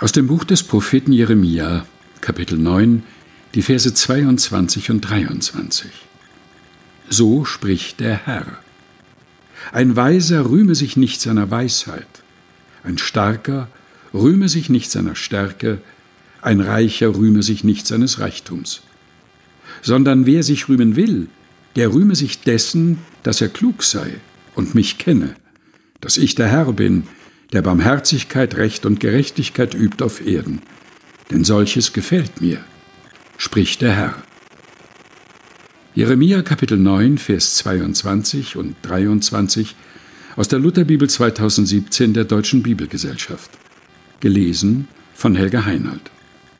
Aus dem Buch des Propheten Jeremia, Kapitel 9, die Verse 22 und 23. So spricht der Herr. Ein Weiser rühme sich nicht seiner Weisheit, ein Starker rühme sich nicht seiner Stärke, ein Reicher rühme sich nicht seines Reichtums, sondern wer sich rühmen will, der rühme sich dessen, dass er klug sei und mich kenne, dass ich der Herr bin, der Barmherzigkeit, Recht und Gerechtigkeit übt auf Erden. Denn solches gefällt mir, spricht der Herr. Jeremia Kapitel 9, Vers 22 und 23 aus der Lutherbibel 2017 der Deutschen Bibelgesellschaft. Gelesen von Helga Heinold.